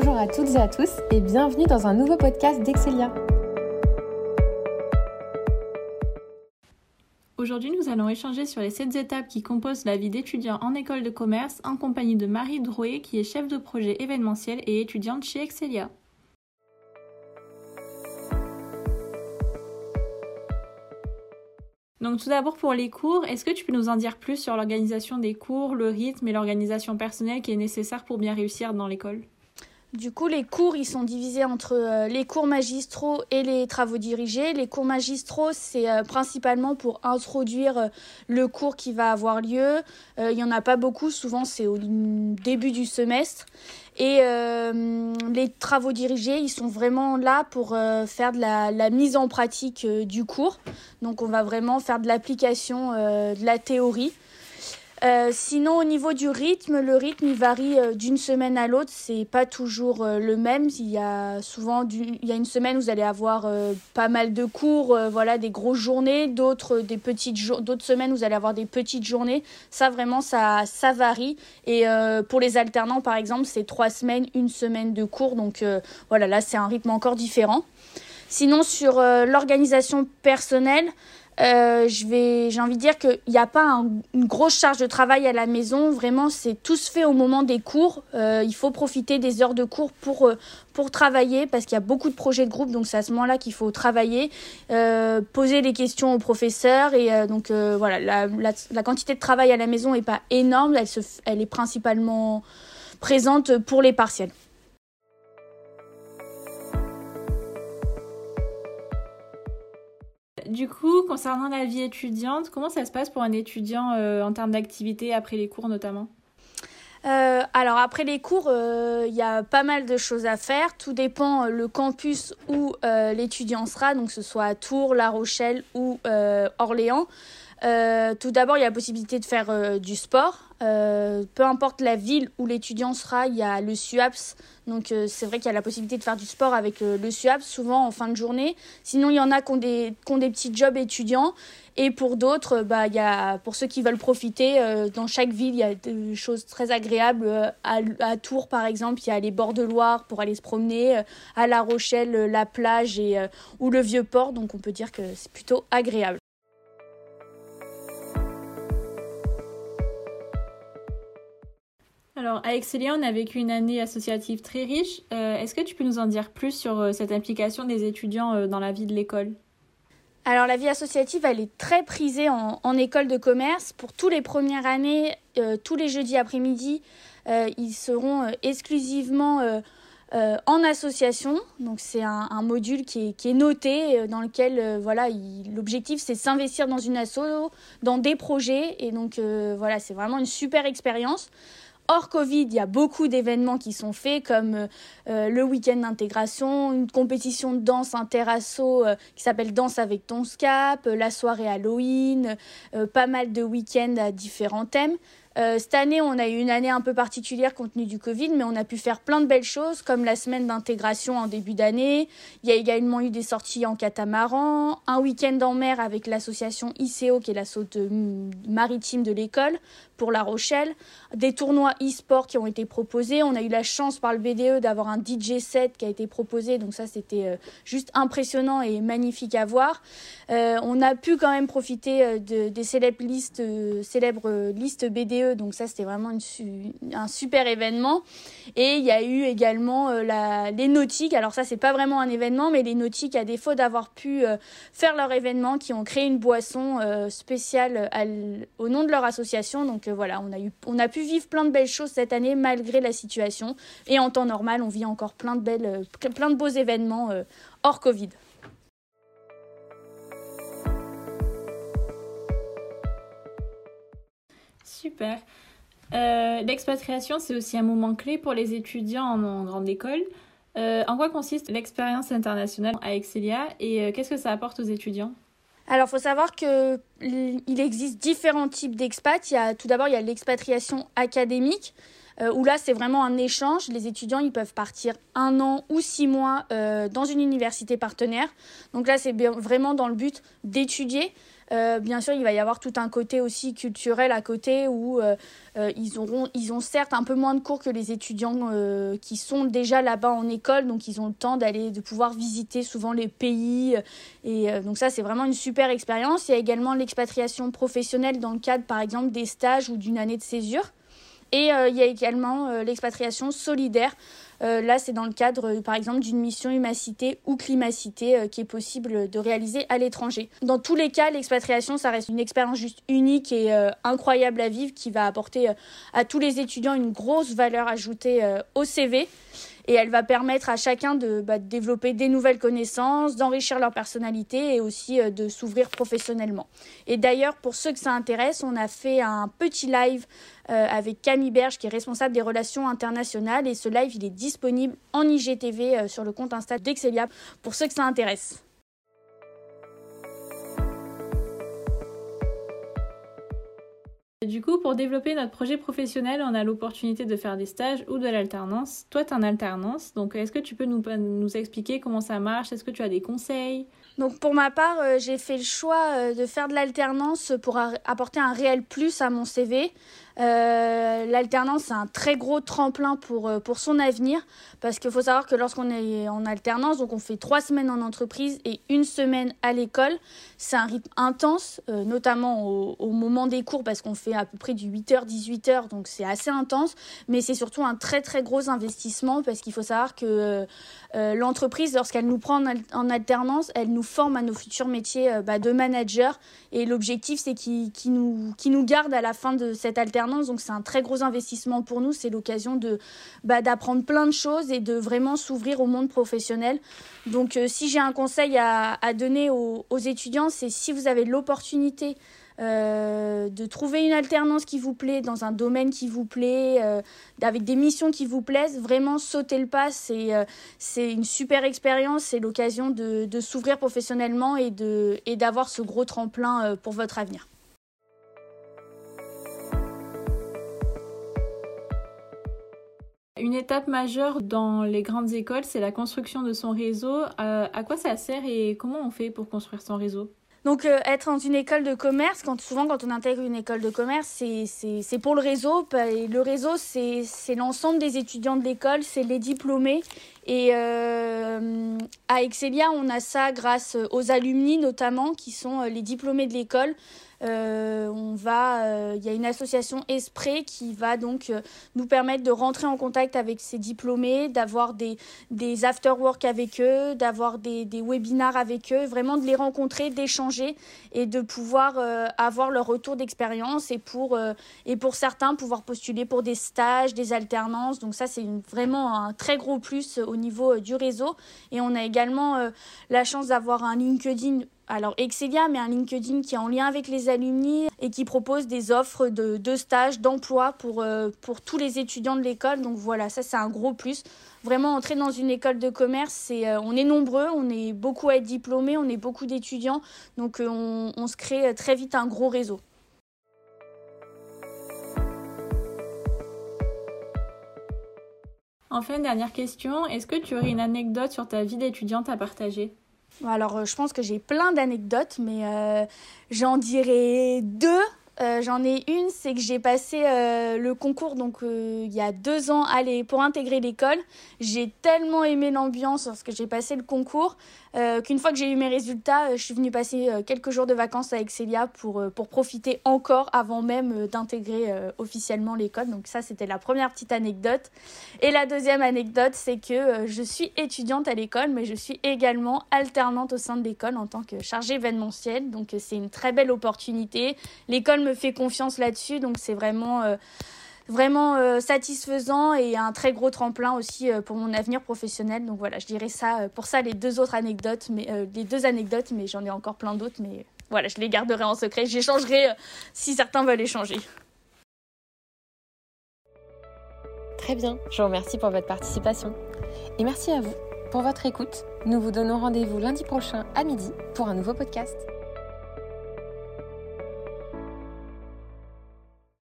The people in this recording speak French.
Bonjour à toutes et à tous et bienvenue dans un nouveau podcast d'Excelia. Aujourd'hui, nous allons échanger sur les 7 étapes qui composent la vie d'étudiant en école de commerce en compagnie de Marie Drouet qui est chef de projet événementiel et étudiante chez Excelia. Donc tout d'abord pour les cours, est-ce que tu peux nous en dire plus sur l'organisation des cours, le rythme et l'organisation personnelle qui est nécessaire pour bien réussir dans l'école? Du coup, les cours, ils sont divisés entre euh, les cours magistraux et les travaux dirigés. Les cours magistraux, c'est euh, principalement pour introduire euh, le cours qui va avoir lieu. Il n'y en a pas beaucoup, souvent c'est au début du semestre. Et les travaux dirigés, ils sont vraiment là pour faire de la, la, mise en pratique du cours. Donc on va vraiment faire de l'application de la théorie. Euh, sinon, au niveau du rythme, le rythme il varie euh, d'une semaine à l'autre. C'est pas toujours euh, le même. Il y a souvent il y a une semaine où vous allez avoir pas mal de cours, voilà, des grosses journées. D'autres des petites d'autres semaines vous allez avoir des petites journées. Ça vraiment ça ça varie. Et pour les alternants par exemple, c'est trois semaines, une semaine de cours. Donc voilà, là c'est un rythme encore différent. Sinon sur l'organisation personnelle. Euh, j'ai envie de dire qu'il n'y a pas une grosse charge de travail à la maison. Vraiment, c'est tout se fait au moment des cours. Euh, il faut profiter des heures de cours pour, euh, pour travailler parce qu'il y a beaucoup de projets de groupe. Donc, c'est à ce moment-là qu'il faut travailler, poser les questions aux professeurs. Et donc, voilà, la, la, la, quantité de travail à la maison n'est pas énorme. Elle, se, elle est principalement présente pour les partiels. Du coup, concernant la vie étudiante, comment ça se passe pour un étudiant euh, en termes d'activité après les cours notamment? Euh, alors après les cours, il euh, y a pas mal de choses à faire. Tout dépend le campus où l'étudiant sera, donc que ce soit à Tours, La Rochelle ou Orléans. Tout d'abord, il y a la possibilité de faire du sport. peu importe la ville où l'étudiant sera, il y a le SUAPS donc euh, c'est vrai qu'il y a la possibilité de faire du sport avec euh, le SUAP, souvent en fin de journée. Sinon, il y en a qui ont des, petits jobs étudiants. Et pour d'autres, bah, y a, pour ceux qui veulent profiter, euh, dans chaque ville, il y a des choses très agréables. À, à, Tours, par exemple, il y a les bords de Loire pour aller se promener. À La Rochelle, la plage et, ou le vieux port. Donc on peut dire que c'est plutôt agréable. Alors, Excelia, on a vécu une année associative très riche. Euh, est-ce que tu peux nous en dire plus sur euh, cette implication des étudiants euh, dans la vie de l'école? Alors la vie associative, elle est très prisée en, école de commerce. Pour tous les premières années, tous les jeudis après-midi, ils seront exclusivement en association. Donc c'est un, module qui est, noté dans lequel voilà l'objectif c'est s'investir dans une asso, dans des projets et donc voilà c'est vraiment une super expérience. Hors Covid, il y a beaucoup d'événements qui sont faits, comme euh, euh, le week-end d'intégration, une compétition de danse interasso euh, qui s'appelle Danse avec ton scap, la soirée Halloween, pas mal de week-ends à différents thèmes. Euh, cette année, on a eu une année un peu particulière compte tenu du Covid, mais on a pu faire plein de belles choses, comme la semaine d'intégration en début d'année. Il y a également eu des sorties en catamaran, un week-end en mer avec l'association ICO, qui est la saute euh, maritime de l'école, pour La Rochelle, des tournois e-sport qui ont été proposés. On a eu la chance par le BDE d'avoir un DJ set qui a été proposé, donc ça c'était euh, juste impressionnant et magnifique à voir. on a pu quand même profiter des célèbres listes, célèbres listes BDE donc ça c'était vraiment un super événement. Et il y a eu également euh, les nautiques, alors ça c'est pas vraiment un événement, mais les nautiques, à défaut d'avoir pu euh, faire leur événement, qui ont créé une boisson euh, spéciale au nom de leur association. Donc voilà, on a, eu, on a pu vivre plein de belles choses cette année malgré la situation. Et en temps normal, on vit encore plein de, belles, plein de beaux événements hors Covid. Super. Euh, l'expatriation, c'est aussi un moment clé pour les étudiants en, grande école. Euh, en quoi consiste l'expérience internationale à Excelia et euh, qu'est-ce que ça apporte aux étudiants? Alors, il faut savoir qu'il existe différents types d'expat. Il y a, tout d'abord, il y a l'expatriation académique, où là, c'est vraiment un échange. Les étudiants, ils peuvent partir un an ou six mois dans une université partenaire. Donc là, c'est vraiment dans le but d'étudier. Euh, bien sûr, il va y avoir tout un côté aussi culturel à côté où euh, euh, ils, auront, ils ont certes un peu moins de cours que les étudiants qui sont déjà là-bas en école, donc ils ont le temps d'aller, de pouvoir visiter souvent les pays. Et donc ça, c'est vraiment une super expérience. Il y a également l'expatriation professionnelle dans le cadre, par exemple, des stages ou d'une année de césure. Et il y a également l'expatriation solidaire euh, là, c'est dans le cadre, euh, par exemple, d'une mission humacité ou climacité euh, qui est possible de réaliser à l'étranger. Dans tous les cas, l'expatriation, ça reste une expérience juste unique et incroyable à vivre qui va apporter à tous les étudiants une grosse valeur ajoutée au CV et elle va permettre à chacun de, bah, développer des nouvelles connaissances, d'enrichir leur personnalité et aussi de s'ouvrir professionnellement. Et d'ailleurs, pour ceux que ça intéresse, on a fait un petit live avec Camille Berge qui est responsable des relations internationales et ce live il est disponible en IGTV euh, sur le compte Insta d'Excelia pour ceux que ça intéresse. Du coup, pour développer notre projet professionnel, on a l'opportunité de faire des stages ou de l'alternance. Toi, tu es en alternance, donc est-ce que tu peux nous, nous expliquer comment ça marche? Est-ce que tu as des conseils? Donc pour ma part, euh, j'ai fait le choix euh, de faire de l'alternance pour apporter un réel plus à mon CV. Euh, l'alternance, c'est un très gros tremplin pour, euh, pour son avenir, parce qu'il faut savoir que lorsqu'on est en alternance, donc on fait trois semaines en entreprise et une semaine à l'école, c'est un rythme intense, euh, notamment au, moment des cours, parce qu'on fait à peu près du 8h, 18h, donc c'est assez intense, mais c'est surtout un très très gros investissement, parce qu'il faut savoir que l'entreprise, lorsqu'elle nous prend en, alternance, elle nous forme à nos futurs métiers bah, de manager, et l'objectif, c'est qu'il nous, qui nous garde à la fin de cette alternance donc c'est un très gros investissement pour nous. C'est l'occasion de bah, d'apprendre plein de choses et de vraiment s'ouvrir au monde professionnel. Donc euh, si j'ai un conseil à, donner aux, étudiants, c'est si vous avez l'opportunité euh, de trouver une alternance qui vous plaît, dans un domaine qui vous plaît, euh, avec des missions qui vous plaisent, vraiment sauter le pas. C'est une super expérience, c'est l'occasion de, de s'ouvrir professionnellement et d'avoir et ce gros tremplin pour votre avenir. Une étape majeure dans les grandes écoles, c'est la construction de son réseau. Euh, à quoi ça sert et comment on fait pour construire son réseau? Donc euh, être dans une école de commerce, souvent quand on intègre une école de commerce, c'est pour le réseau. Et le réseau, c'est l'ensemble des étudiants de l'école, c'est les diplômés. Et euh, à Excelia, on a ça grâce aux alumni notamment, qui sont les diplômés de l'école. Euh, on va, euh, il y a une association Esprit qui va donc euh, nous permettre de rentrer en contact avec ces diplômés, d'avoir des, des after-work avec eux, d'avoir des, des webinars avec eux, vraiment de les rencontrer, d'échanger et de pouvoir avoir leur retour d'expérience et pour, et pour certains pouvoir postuler pour des stages, des alternances. Donc ça, c'est vraiment un très gros plus au niveau du réseau. Et on a également la chance d'avoir un LinkedIn alors Excelia, mais un LinkedIn qui est en lien avec les alumni et qui propose des offres de, de stages, d'emploi pour, euh, pour tous les étudiants de l'école. Donc voilà, ça c'est un gros plus. Vraiment entrer dans une école de commerce, euh, on est nombreux, on est beaucoup à être diplômés, on est beaucoup d'étudiants, donc euh, on se crée très vite un gros réseau. Enfin, dernière question, est-ce que tu aurais une anecdote sur ta vie d'étudiante à partager? Alors, euh, je pense que j'ai plein d'anecdotes, mais euh, j'en dirais deux. Euh, j'en ai une, c'est que j'ai passé le concours donc il y a deux ans pour intégrer l'école. J'ai tellement aimé l'ambiance lorsque j'ai passé le concours euh, qu'une fois que j'ai eu mes résultats, euh, je suis venue passer euh, quelques jours de vacances avec Célia pour, pour profiter encore avant même d'intégrer officiellement l'école. Donc ça, c'était la première petite anecdote. Et la deuxième anecdote, c'est que je suis étudiante à l'école, mais je suis également alternante au sein de l'école en tant que chargée événementielle. Donc c'est une très belle opportunité. L'école me fait confiance là-dessus, donc c'est vraiment vraiment euh, satisfaisant et un très gros tremplin aussi euh, pour mon avenir professionnel. Donc voilà, je dirais ça euh, pour ça les deux autres anecdotes, mais les deux anecdotes, mais j'en ai encore plein d'autres, mais voilà, je les garderai en secret. J'échangerai si certains veulent échanger. Très bien, je vous remercie pour votre participation. Et merci à vous pour votre écoute. Nous vous donnons rendez-vous lundi prochain à midi pour un nouveau podcast.